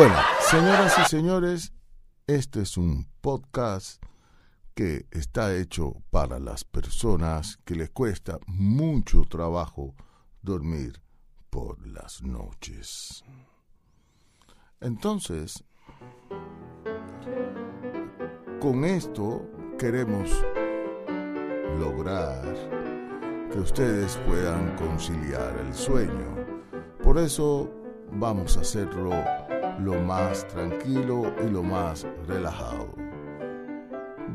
Bueno, señoras y señores, este es un podcast que está hecho para las personas que les cuesta mucho trabajo dormir por las noches. Entonces, con esto queremos lograr que ustedes puedan conciliar el sueño. Por eso vamos a hacerlo lo más tranquilo y lo más relajado.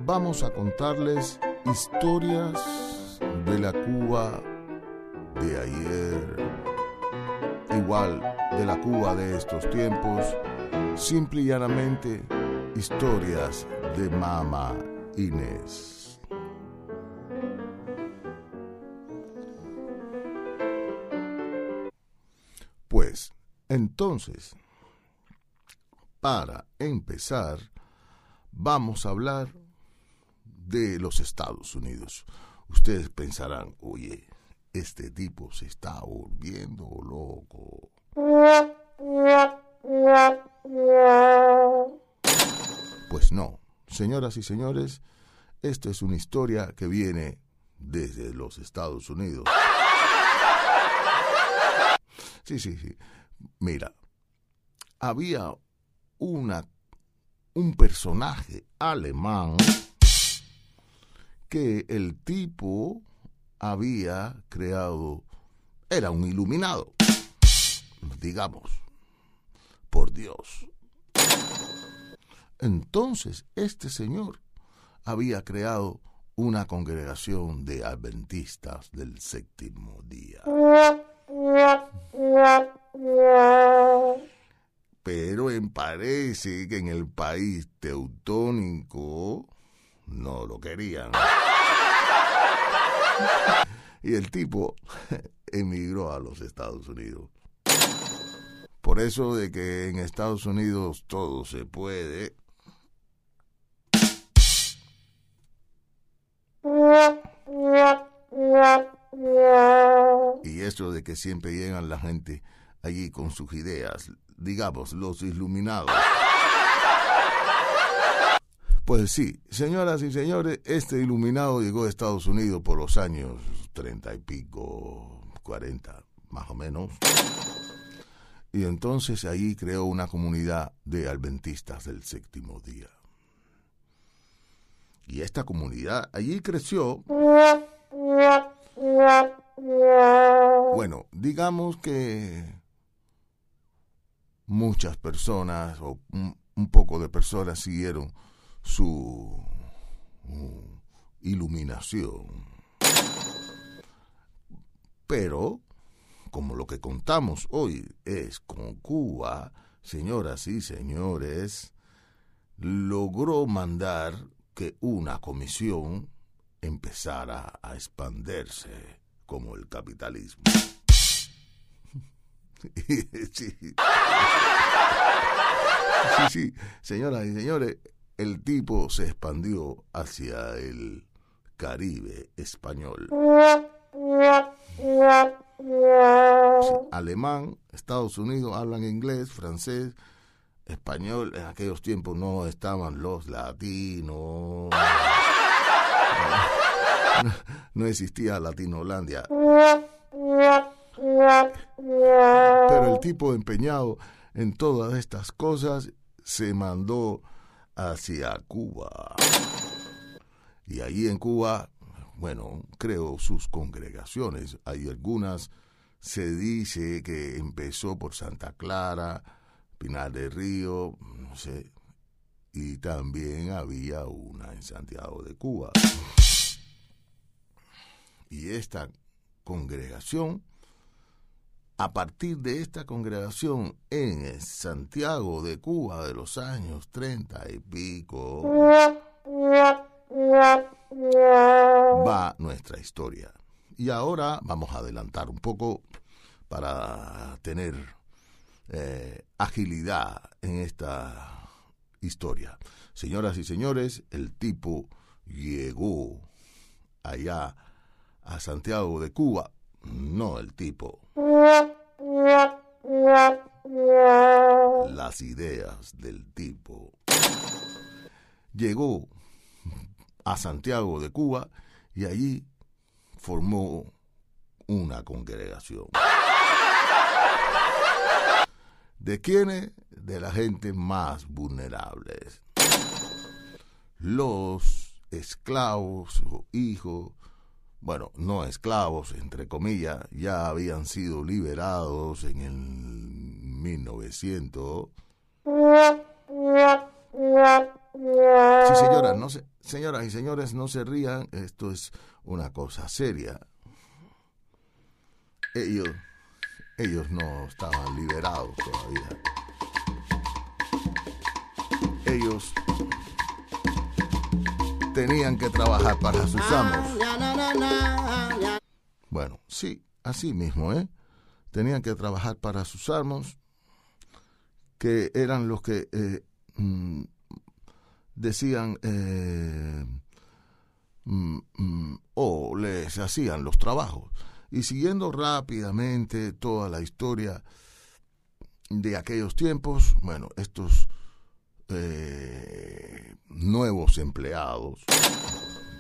Vamos a contarles historias de la Cuba de ayer, igual de la Cuba de estos tiempos, simple y llanamente historias de Mama Inés. Pues, entonces, para empezar, vamos a hablar de los Estados Unidos. Ustedes pensarán, oye, este tipo se está volviendo loco. Pues no, señoras y señores, esta es una historia que viene desde los Estados Unidos. Sí, sí, sí. Mira, había una, un personaje alemán que el tipo había creado, era un iluminado, digamos, por Dios. Entonces, este señor había creado una congregación de adventistas del séptimo día. Pero en parece que en el país teutónico no lo querían. Y el tipo emigró a los Estados Unidos. Por eso de que en Estados Unidos todo se puede. Y eso de que siempre llegan la gente allí con sus ideas, digamos, los iluminados. Pues sí, señoras y señores, este iluminado llegó a Estados Unidos por los años treinta y pico, cuarenta, más o menos. Y entonces ahí creó una comunidad de adventistas del séptimo día. Y esta comunidad allí creció. Bueno, digamos que muchas personas o un poco de personas siguieron su iluminación. Pero, como lo que contamos hoy es con Cuba, señoras y señores, logró mandar que una comisión empezara a expandirse como el capitalismo. sí. Sí, señoras y señores, el tipo se expandió hacia el Caribe español. alemán, Estados Unidos hablan inglés, francés, español. En aquellos tiempos no estaban los latinos. No, no existía Latinolandia. Pero el tipo empeñado en todas estas cosas se mandó hacia Cuba. Y ahí en Cuba, bueno, creo sus congregaciones. Hay algunas, se dice que empezó por Santa Clara, Pinar del Río, no sé, y también había una en Santiago de Cuba. Y esta congregación a partir de esta congregación en Santiago de Cuba de los años treinta y pico, va nuestra historia. Y ahora vamos a adelantar un poco para tener eh, agilidad en esta historia. Señoras y señores, el tipo llegó allá a Santiago de Cuba no el tipo. La las ideas del tipo. Llegó a Santiago de Cuba y allí formó una congregación. ¿De quiénes? De la gente más vulnerables. Los esclavos o hijos, bueno, no esclavos, entre comillas, ya habían sido liberados en el 1900. Sí, señoras, no se, señoras y señores, no se rían, esto es una cosa seria. Ellos, ellos no estaban liberados todavía. Ellos tenían que trabajar para sus amos. Bueno, sí, así mismo, ¿eh? Tenían que trabajar para sus amos, que eran los que eh, mm, decían eh, mm, mm, o les hacían los trabajos. Y siguiendo rápidamente toda la historia de aquellos tiempos, bueno, estos eh, nuevos empleados,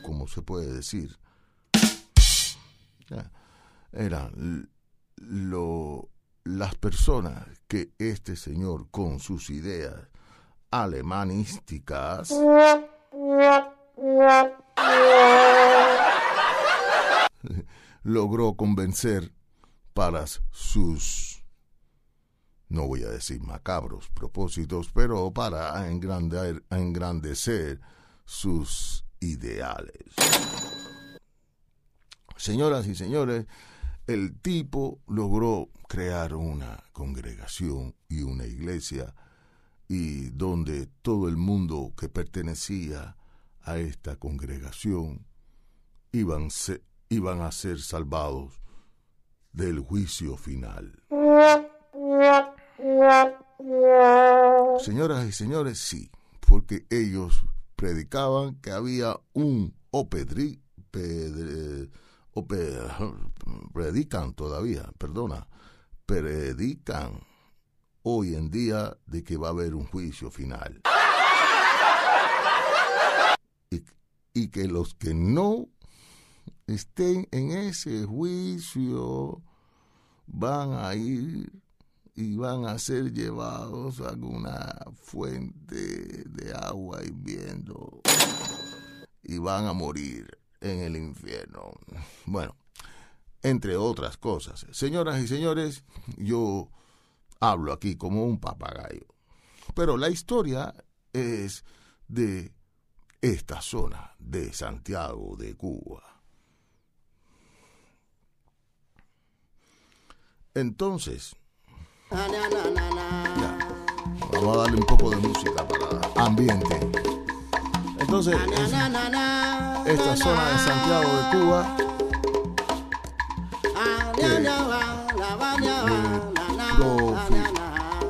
como se puede decir, eran lo, las personas que este señor con sus ideas alemanísticas logró convencer para sus, no voy a decir macabros propósitos, pero para engrandecer sus ideales. Señoras y señores, el tipo logró crear una congregación y una iglesia y donde todo el mundo que pertenecía a esta congregación iban, iban a ser salvados del juicio final. Señoras y señores, sí, porque ellos predicaban que había un opedri, predican todavía, perdona, predican hoy en día de que va a haber un juicio final. Y, y que los que no estén en ese juicio van a ir y van a ser llevados a alguna fuente de agua hirviendo y van a morir en el infierno. Bueno, entre otras cosas. Señoras y señores, yo hablo aquí como un papagayo. Pero la historia es de esta zona de Santiago de Cuba. Entonces, ya, vamos a darle un poco de música para ambiente. Entonces, esta zona de Santiago de Cuba,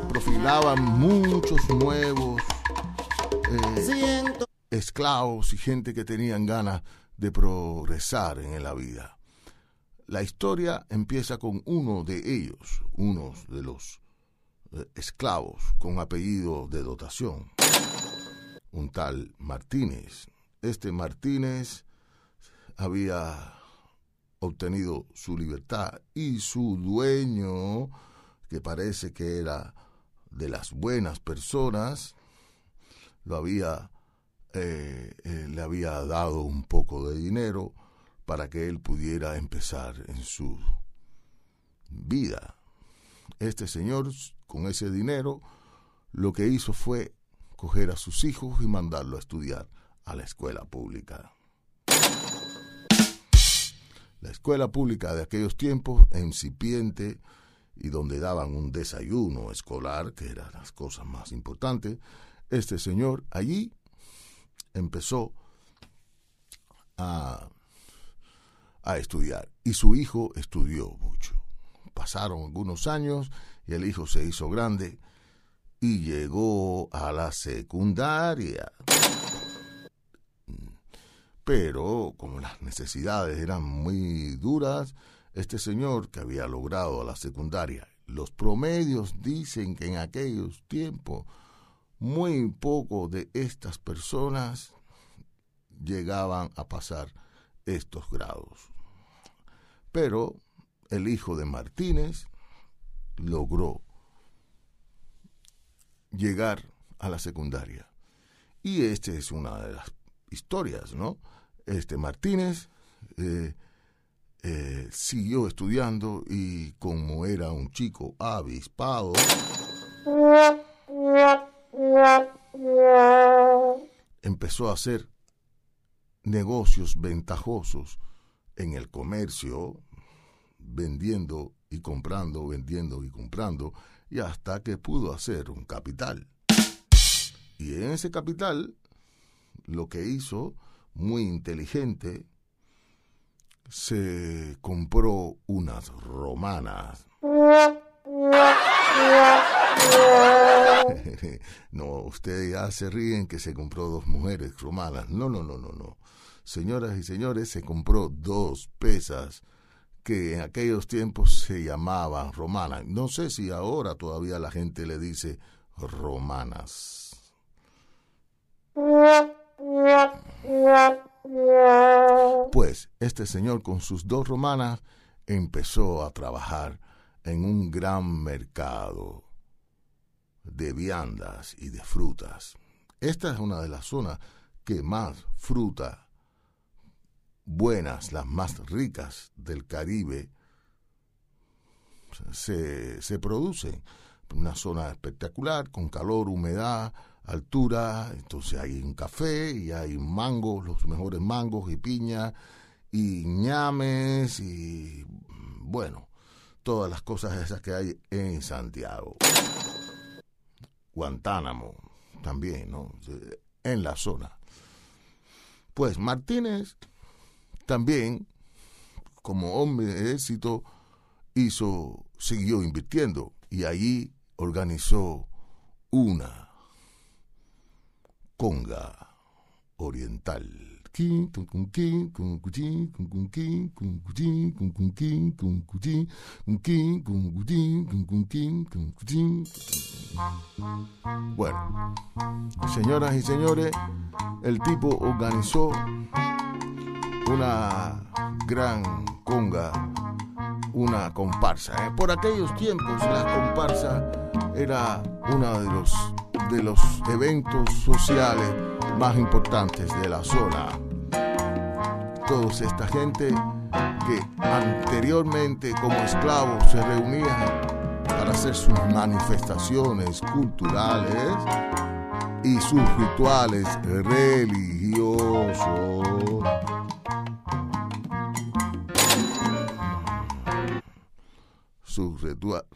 profilaban muchos nuevos eh, esclavos y gente que tenían ganas de progresar en la vida. La historia empieza con uno de ellos, uno de los eh, esclavos con apellido de dotación, un tal Martínez. Este Martínez había obtenido su libertad y su dueño, que parece que era de las buenas personas, lo había, eh, eh, le había dado un poco de dinero para que él pudiera empezar en su vida. Este señor, con ese dinero, lo que hizo fue coger a sus hijos y mandarlo a estudiar a la escuela pública. La escuela pública de aquellos tiempos, incipiente, y donde daban un desayuno escolar, que eran las cosas más importantes, este señor allí empezó a, a estudiar y su hijo estudió mucho. Pasaron algunos años y el hijo se hizo grande y llegó a la secundaria pero como las necesidades eran muy duras, este señor que había logrado la secundaria los promedios dicen que en aquellos tiempos muy poco de estas personas llegaban a pasar estos grados. Pero el hijo de Martínez logró llegar a la secundaria. Y esta es una de las historias, ¿no? Este Martínez eh, eh, siguió estudiando y como era un chico avispado, empezó a hacer negocios ventajosos en el comercio, vendiendo y comprando, vendiendo y comprando, y hasta que pudo hacer un capital. Y en ese capital, lo que hizo, muy inteligente, se compró unas romanas. no, ustedes ya se ríen que se compró dos mujeres romanas. No, no, no, no, no. Señoras y señores, se compró dos pesas que en aquellos tiempos se llamaban romanas. No sé si ahora todavía la gente le dice romanas. Pues este señor con sus dos romanas empezó a trabajar en un gran mercado de viandas y de frutas. Esta es una de las zonas que más fruta buenas, las más ricas del Caribe, se, se producen. Una zona espectacular, con calor, humedad, altura, entonces hay un café y hay mangos, los mejores mangos y piña y ñames y bueno, todas las cosas esas que hay en Santiago. Guantánamo también, ¿no? En la zona. Pues Martínez también, como hombre de éxito, hizo, siguió invirtiendo y allí organizó una conga oriental. Bueno, señoras y señores, el tipo organizó una gran conga, una comparsa. Por aquellos tiempos la comparsa era uno de los de los eventos sociales más importantes de la zona. Toda esta gente que anteriormente como esclavos se reunían para hacer sus manifestaciones culturales y sus rituales religiosos. Sus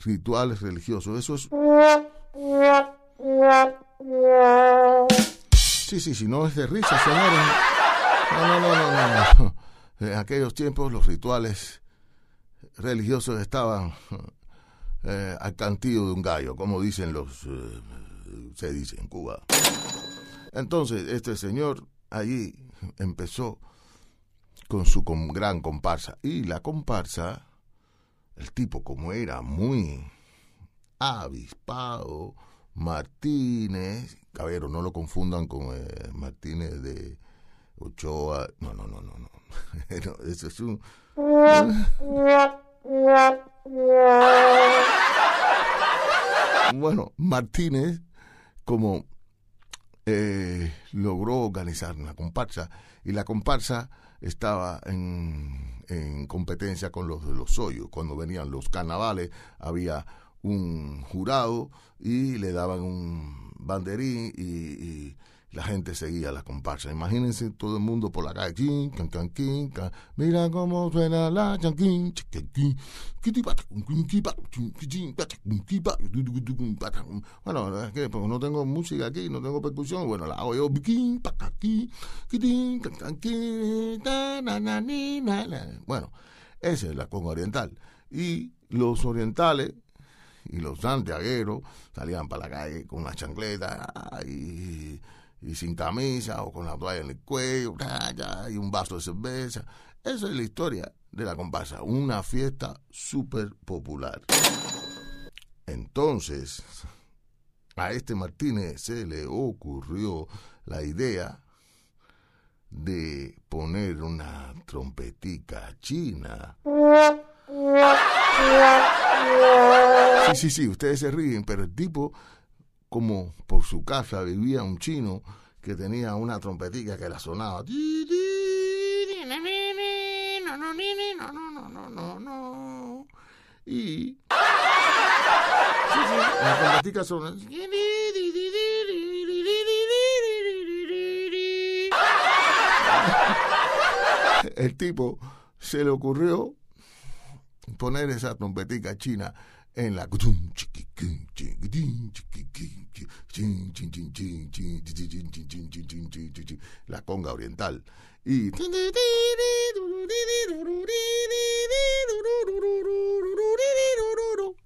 rituales religiosos. Eso es Sí, sí, sí, no es de risa, señores. No, no, no, no, no. En aquellos tiempos los rituales religiosos estaban eh, al cantillo de un gallo, como dicen los, eh, se dice en Cuba. Entonces, este señor allí empezó con su gran comparsa. Y la comparsa, el tipo como era muy avispado, Martínez, caballero, no lo confundan con eh, Martínez de Ochoa. No, no, no, no, no. eso es un. bueno, Martínez, como eh, logró organizar una comparsa, y la comparsa estaba en, en competencia con los de los hoyos. Cuando venían los carnavales, había un jurado y le daban un banderín y, la gente seguía la comparsa. Imagínense todo el mundo por la calle, mira cómo suena la chanquín, bueno, es que no tengo música aquí, no tengo percusión, bueno, la hago yo, bueno, esa es la conga oriental. Y los orientales y los santiagueros salían para la calle con una chancleta y, sin camisa o con la toalla en el cuello y un vaso de cerveza. Esa es la historia de la comparsa, una fiesta súper popular. Entonces, a este Martínez se le ocurrió la idea de poner una trompetica china. Sí, sí, sí, ustedes se ríen, pero el tipo, como por su casa vivía un chino que tenía una trompetica que la sonaba. Y. Sí, sí, la trompetica sonaba. El tipo se le ocurrió poner esa trompetica china en la la conga oriental y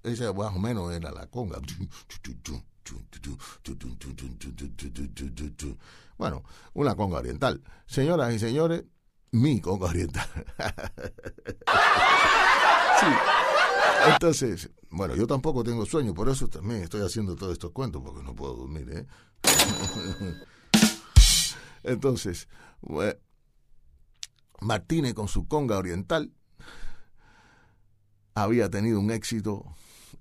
esa más o menos era la conga bueno una conga oriental señoras y señores mi conga oriental entonces, bueno, yo tampoco tengo sueño, por eso también estoy haciendo todos estos cuentos, porque no puedo dormir, ¿eh? Entonces, Martínez con su conga oriental había tenido un éxito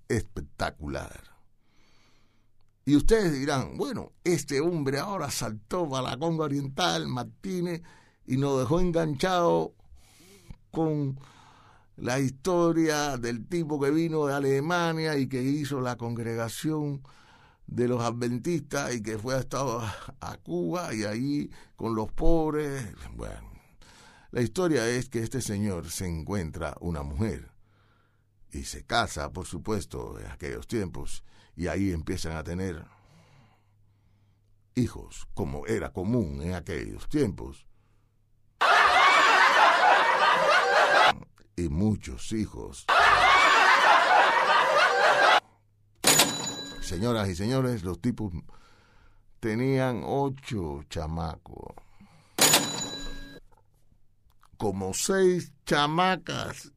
espectacular. Y ustedes dirán, bueno, este hombre ahora saltó para la conga oriental, Martínez, y nos dejó enganchado con la historia del tipo que vino de Alemania y que hizo la congregación de los adventistas y que fue a, a Cuba y ahí con los pobres. Bueno, la historia es que este señor se encuentra una mujer y se casa, por supuesto, en aquellos tiempos y ahí empiezan a tener hijos, como era común en aquellos tiempos. Y muchos hijos. Señoras y señores, los tipos tenían ocho chamacos. Como seis chamacas.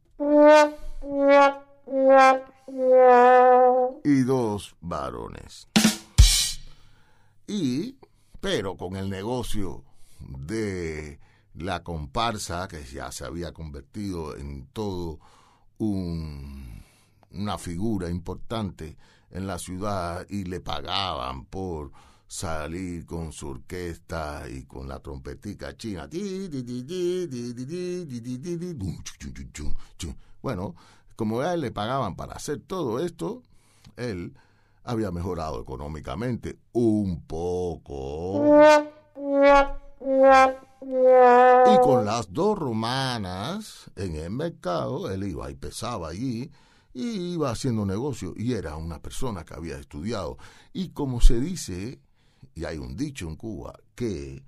Y dos varones. Y, pero con el negocio de la comparsa, que ya se había convertido en todo un, una figura importante en la ciudad y le pagaban por salir con su orquesta y con la trompetica china. Bueno, como a él le pagaban para hacer todo esto, él había mejorado económicamente un poco. Y con las dos romanas en el mercado, él iba y pesaba allí y iba haciendo negocio y era una persona que había estudiado. Y como se dice, y hay un dicho en Cuba, que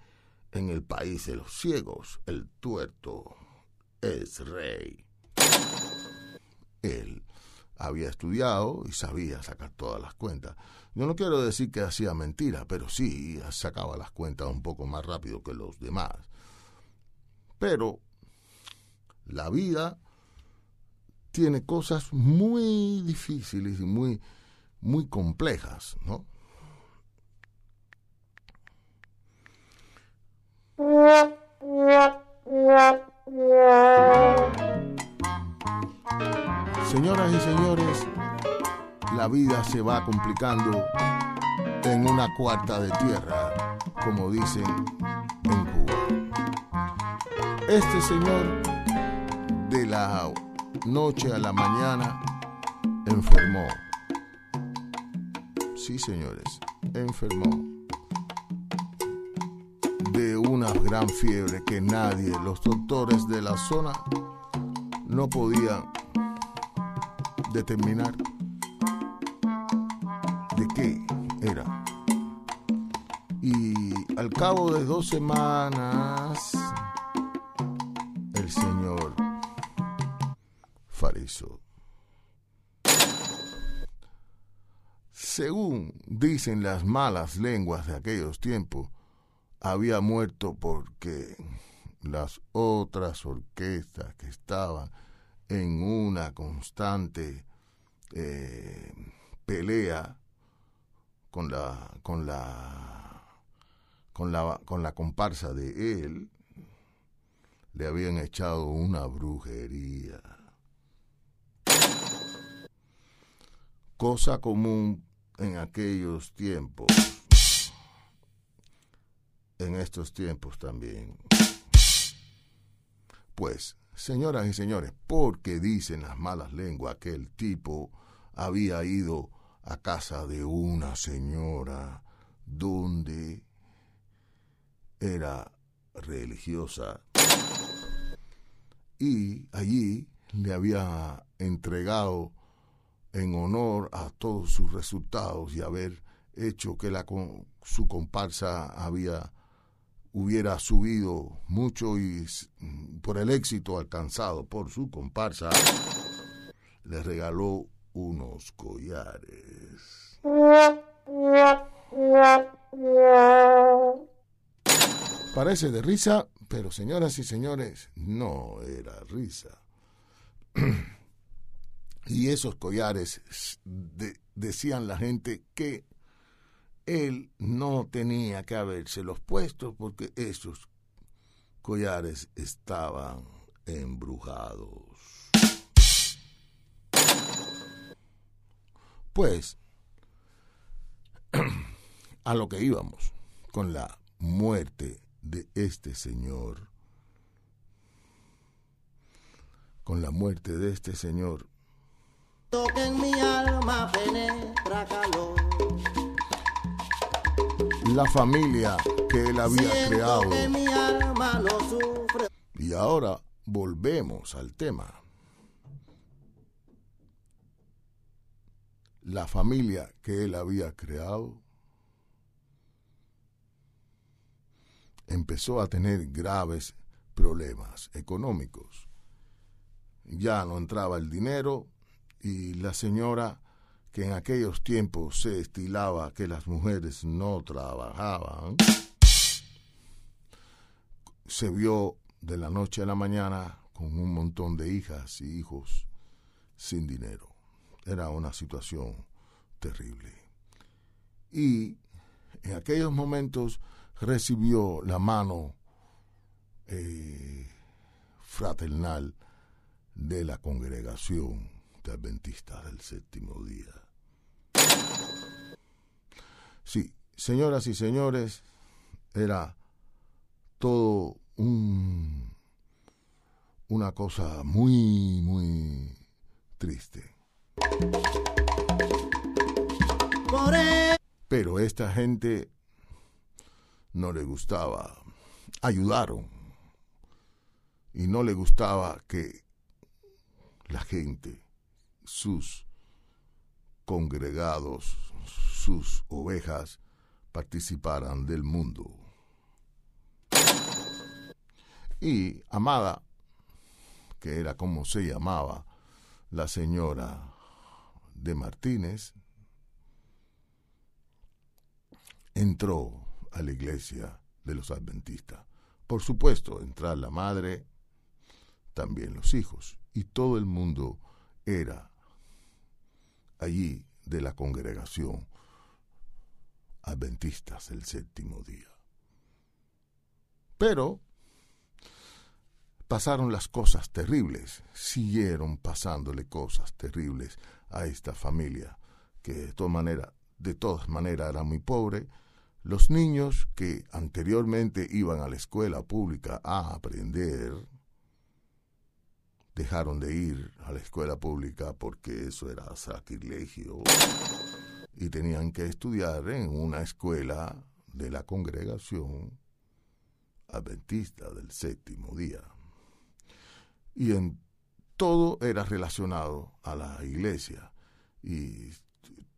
en el país de los ciegos el tuerto es rey. Él había estudiado y sabía sacar todas las cuentas. Yo no quiero decir que hacía mentira, pero sí sacaba las cuentas un poco más rápido que los demás. Pero la vida tiene cosas muy difíciles y muy, muy complejas, ¿no? Señoras y señores, la vida se va complicando en una cuarta de tierra, como dicen en Cuba. Este señor de la noche a la mañana enfermó. Sí, señores, enfermó de una gran fiebre que nadie, los doctores de la zona, no podían determinar de qué era. Y al cabo de dos semanas, el señor falleció. Según dicen las malas lenguas de aquellos tiempos, había muerto porque las otras orquestas que estaban en una constante eh, pelea con la con la con la con la comparsa de él le habían echado una brujería. Cosa común en aquellos tiempos, en estos tiempos también. Pues, señoras y señores, porque dicen las malas lenguas que el tipo había ido a casa de una señora donde era religiosa. Y allí le había entregado en honor a todos sus resultados y haber hecho que la, su comparsa había hubiera subido mucho y por el éxito alcanzado por su comparsa le regaló unos collares. Parece de risa, pero señoras y señores, no era risa. y esos collares decían la gente que él no tenía que habérselos puesto porque esos collares estaban embrujados. Pues, a lo que íbamos con la muerte de este señor, con la muerte de este señor, en mi alma penetra calor. La familia que él había creado. mi alma no sufre. Y ahora volvemos al tema. La familia que él había creado empezó a tener graves problemas económicos. Ya no entraba el dinero y la señora, que en aquellos tiempos se estilaba que las mujeres no trabajaban, se vio de la noche a la mañana con un montón de hijas y hijos sin dinero. Era una situación terrible. Y en aquellos momentos recibió la mano eh, fraternal de la congregación de adventistas del séptimo día. Sí, señoras y señores, era todo un, una cosa muy, muy triste. Pero esta gente no le gustaba, ayudaron y no le gustaba que la gente, sus congregados, sus ovejas, participaran del mundo. Y Amada, que era como se llamaba la señora de Martínez, entró a la iglesia de los adventistas. Por supuesto, entrar la madre, también los hijos, y todo el mundo era allí de la congregación adventistas el séptimo día. Pero pasaron las cosas terribles, siguieron pasándole cosas terribles a esta familia, que de todas maneras, de todas maneras era muy pobre, los niños que anteriormente iban a la escuela pública a aprender, dejaron de ir a la escuela pública porque eso era sacrilegio y tenían que estudiar en una escuela de la congregación adventista del séptimo día. Y en todo era relacionado a la iglesia. Y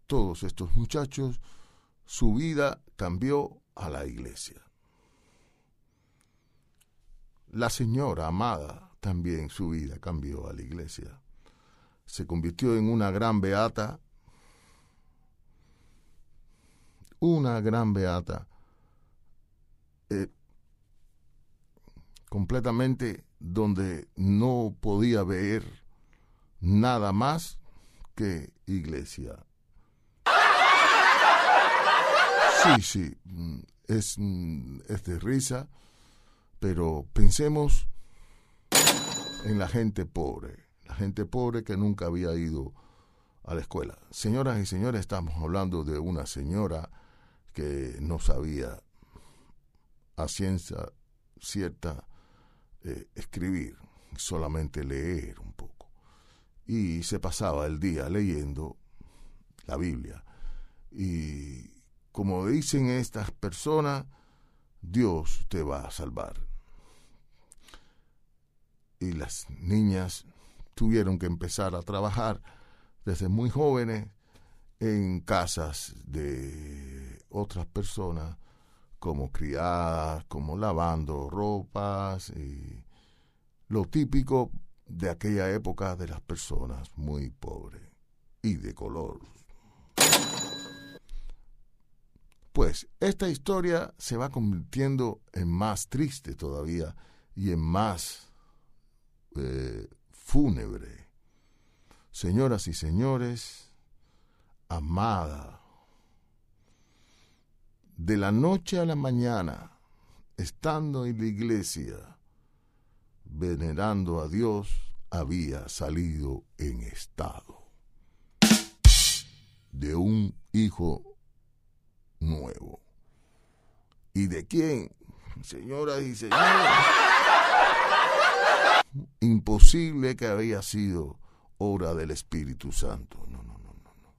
todos estos muchachos su vida cambió a la iglesia. La señora amada también su vida cambió a la iglesia. Se convirtió en una gran beata, una gran beata, eh, completamente donde no podía ver nada más que iglesia Sí, sí, mm, es, mm, es de risa, pero pensemos en la gente pobre, la gente pobre que nunca había ido a la escuela. Señoras y señores, estamos hablando de una señora que no sabía a ciencia cierta eh, escribir, solamente leer un poco. Y se pasaba el día leyendo la Biblia. Y como dicen estas personas, Dios te va a salvar. Y las niñas tuvieron que empezar a trabajar desde muy jóvenes en casas de otras personas, como criadas, como lavando ropas, y lo típico de aquella época de las personas muy pobres y de color. Pues esta historia se va convirtiendo en más triste todavía y en más eh, fúnebre. Señoras y señores, amada, de la noche a la mañana, estando en la iglesia, venerando a Dios, había salido en estado de un hijo nuevo. ¿Y de quién? Señoras y señores, imposible que había sido obra del Espíritu Santo. No, no, no, no.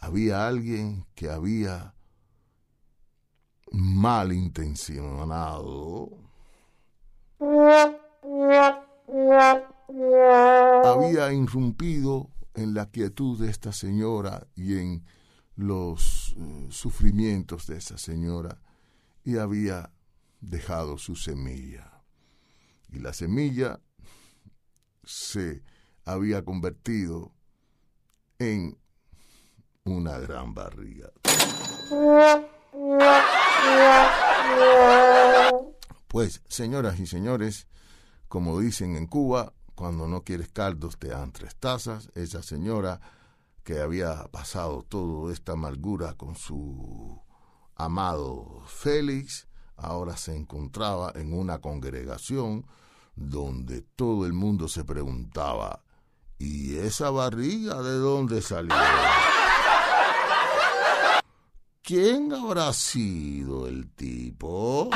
Había alguien que había malintencionado. Había irrumpido en la quietud de esta señora y en los eh, sufrimientos de esa señora y había dejado su semilla. Y la semilla se había convertido en una gran barriga. Pues, señoras y señores, como dicen en Cuba, cuando no quieres caldos te dan tres tazas. Esa señora que había pasado toda esta amargura con su amado Félix, ahora se encontraba en una congregación donde todo el mundo se preguntaba, ¿y esa barriga de dónde salió? ¿Quién habrá sido el tipo?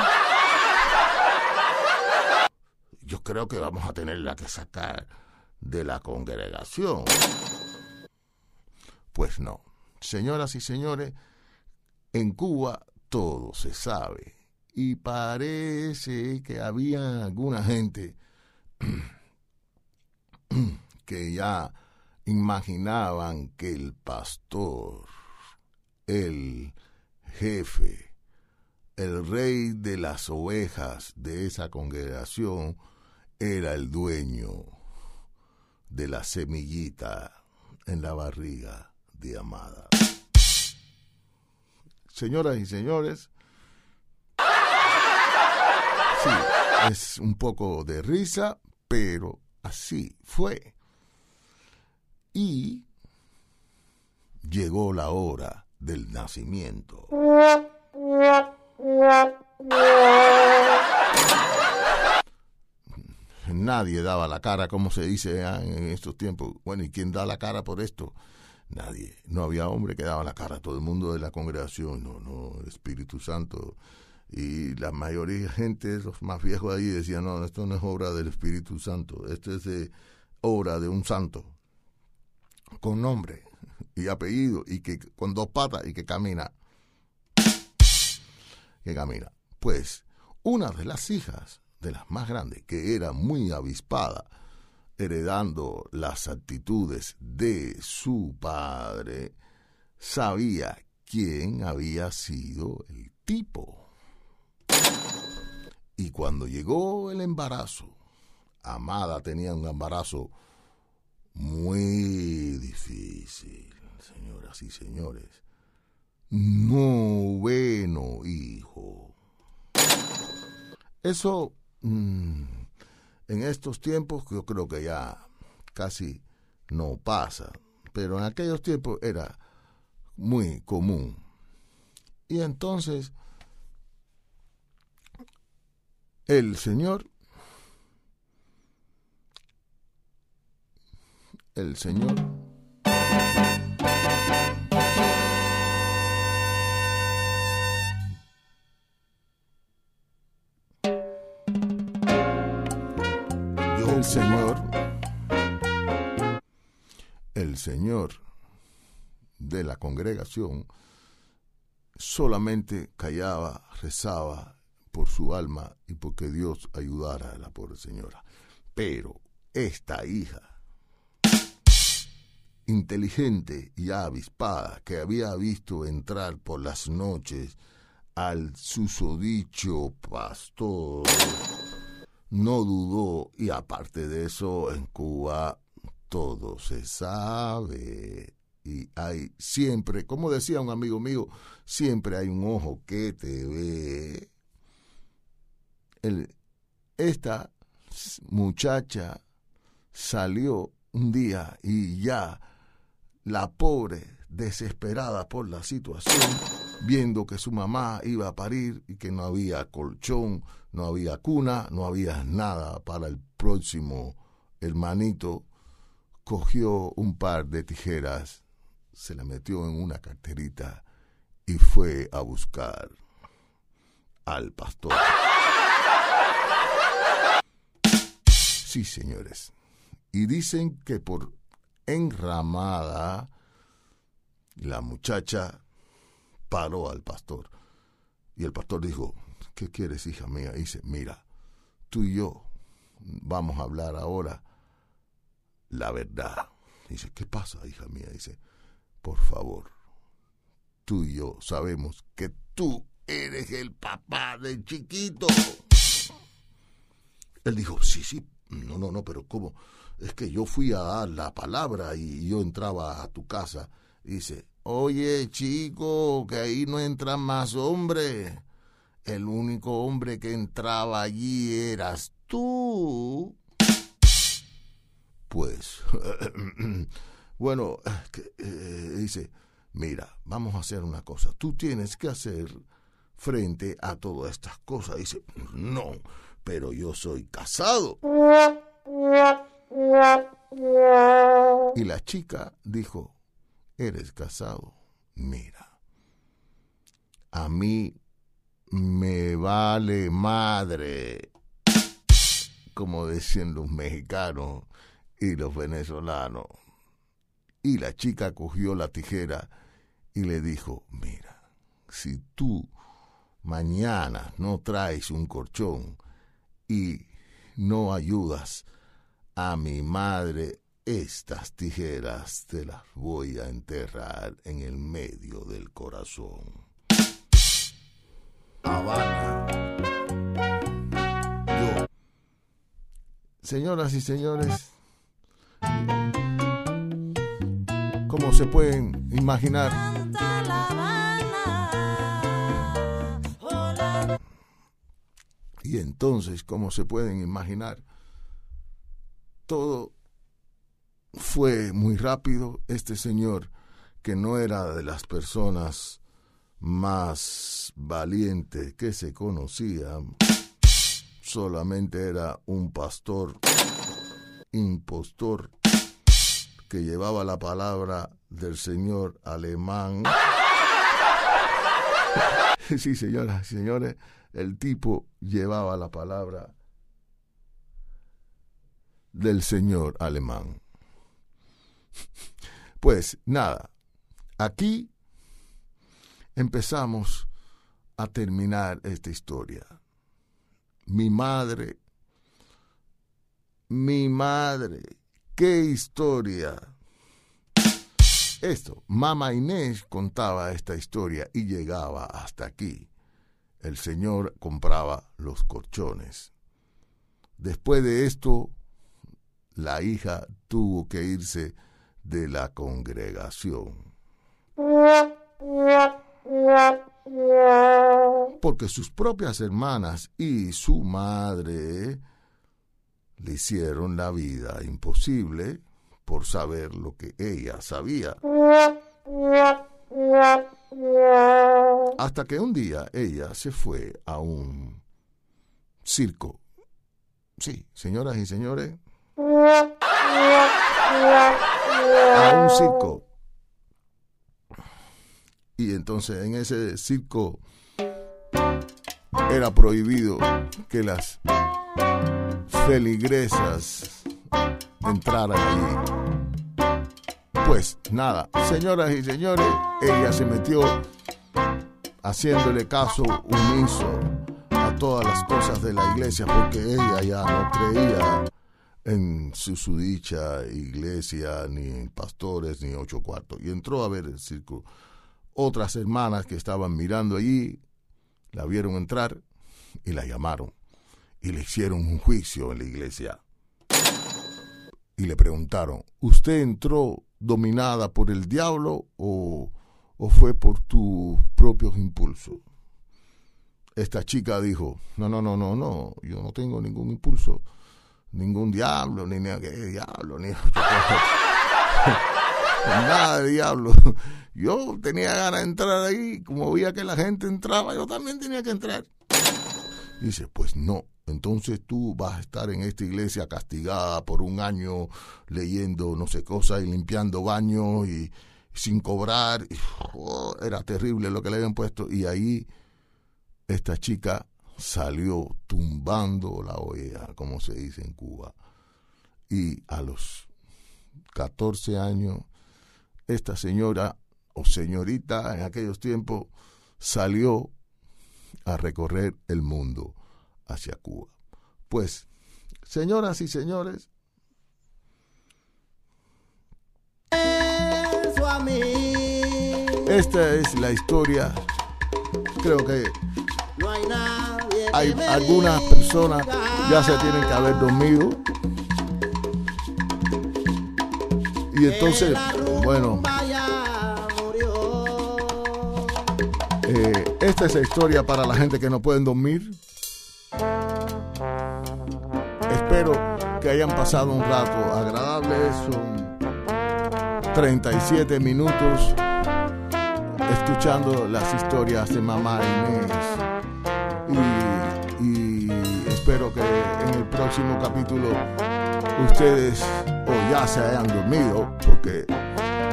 Yo creo que vamos a tenerla que sacar de la congregación. Pues no. Señoras y señores, en Cuba todo se sabe. Y parece que había alguna gente que ya imaginaban que el pastor, el jefe, el rey de las ovejas de esa congregación, era el dueño de la semillita en la barriga de Amada. Señoras y señores, sí, es un poco de risa, pero así fue. Y llegó la hora del nacimiento. Nadie daba la cara, como se dice en estos tiempos. Bueno, ¿y quién da la cara por esto? Nadie. No había hombre que daba la cara. Todo el mundo de la congregación, no, no, Espíritu Santo. Y la mayoría de gente, los más viejos ahí, decían, no, esto no es obra del Espíritu Santo. Esto es obra de un santo. Con nombre y apellido y que con dos patas y que camina. Que camina. Pues una de las hijas de las más grandes, que era muy avispada, heredando las actitudes de su padre, sabía quién había sido el tipo. Y cuando llegó el embarazo, Amada tenía un embarazo muy difícil, señoras y señores. Noveno hijo. Eso mm, en estos tiempos yo creo que ya casi no pasa, pero en aquellos tiempos era muy común. Y entonces el Señor, el Señor. El Señor, el Señor de la congregación solamente callaba, rezaba por su alma y porque Dios ayudara a la pobre señora. Pero esta hija, inteligente y avispada, que había visto entrar por las noches al susodicho pastor, no dudó y aparte de eso en Cuba todo se sabe y hay siempre, como decía un amigo mío, siempre hay un ojo que te ve. Esta muchacha salió un día y ya la pobre, desesperada por la situación, viendo que su mamá iba a parir y que no había colchón, no había cuna, no había nada para el próximo hermanito, cogió un par de tijeras, se la metió en una carterita y fue a buscar al pastor. Sí, señores. Y dicen que por enramada la muchacha paró al pastor. Y el pastor dijo, ¿qué quieres, hija mía? dice, mira, tú y yo vamos a hablar ahora la verdad. Dice, ¿qué pasa, hija mía? Dice, por favor, tú y yo sabemos que tú eres el papá del chiquito. Él dijo, sí, sí, no, no, no, pero ¿cómo? Es que yo fui a la palabra y yo entraba a tu casa. Dice, oye, chico, que ahí no entran más hombres el único hombre que entraba allí eras tú. Pues, bueno, eh, dice, mira, vamos a hacer una cosa, tú tienes que hacer frente a todas estas cosas. Dice, no, pero yo soy casado. Y la chica dijo, eres casado, mira, a mí me vale madre, como decían los mexicanos y los venezolanos. Y la chica cogió la tijera y le dijo, mira, si tú mañana no traes un corchón y no ayudas a mi madre, estas tijeras te las voy a enterrar en el medio del corazón. Habana. Yo. Señoras y señores, como se pueden imaginar, y entonces, como se pueden imaginar, todo fue muy rápido. Este señor, que no era de las personas más valiente que se conocía, solamente era un pastor impostor que llevaba la palabra del señor alemán. Sí, señoras y señores, el tipo llevaba la palabra del señor alemán. Pues nada, aquí empezamos a terminar esta historia. Mi madre, mi madre, qué historia. Esto, Mama Inés contaba esta historia y llegaba hasta aquí. El señor compraba los colchones. Después de esto, la hija tuvo que irse de la congregación porque sus propias hermanas y su madre le hicieron la vida imposible por saber lo que ella sabía. Hasta que un día ella se fue a un circo. Sí, señoras y señores. A un circo. Y entonces en ese circo era prohibido que las feligresas entraran allí. Pues nada, señoras y señores, ella se metió haciéndole caso umiso a todas las cosas de la iglesia porque ella ya no creía en su sudicha iglesia, ni en pastores, ni ocho cuartos. Y entró a ver el circo. Otras hermanas que estaban mirando allí la vieron entrar y la llamaron y le hicieron un juicio en la iglesia. Y le preguntaron, ¿usted entró dominada por el diablo o, o fue por tus propios impulsos? Esta chica dijo, no, no, no, no, no, yo no tengo ningún impulso, ningún diablo, ni, ni diablo, ni nada de diablo. Yo tenía ganas de entrar ahí, como veía que la gente entraba, yo también tenía que entrar. Dice, pues no, entonces tú vas a estar en esta iglesia castigada por un año leyendo no sé cosas y limpiando baños y sin cobrar. Oh, era terrible lo que le habían puesto. Y ahí esta chica salió tumbando la olla, como se dice en Cuba. Y a los 14 años, esta señora o señorita en aquellos tiempos salió a recorrer el mundo hacia Cuba. Pues, señoras y señores, esta es la historia. Creo que hay algunas personas ya se tienen que haber dormido. Y entonces, bueno, eh, esta es la historia para la gente que no pueden dormir. Espero que hayan pasado un rato agradable. Son 37 minutos escuchando las historias de mamá Inés. Y, y espero que en el próximo capítulo ustedes o ya se hayan dormido, porque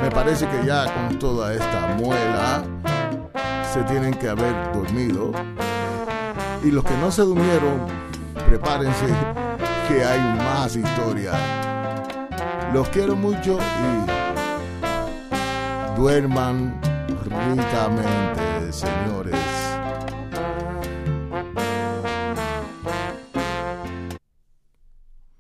me parece que ya con toda esta muela se tienen que haber dormido. Y los que no se durmieron, prepárense que hay más historia. Los quiero mucho y duerman ricamente, señores.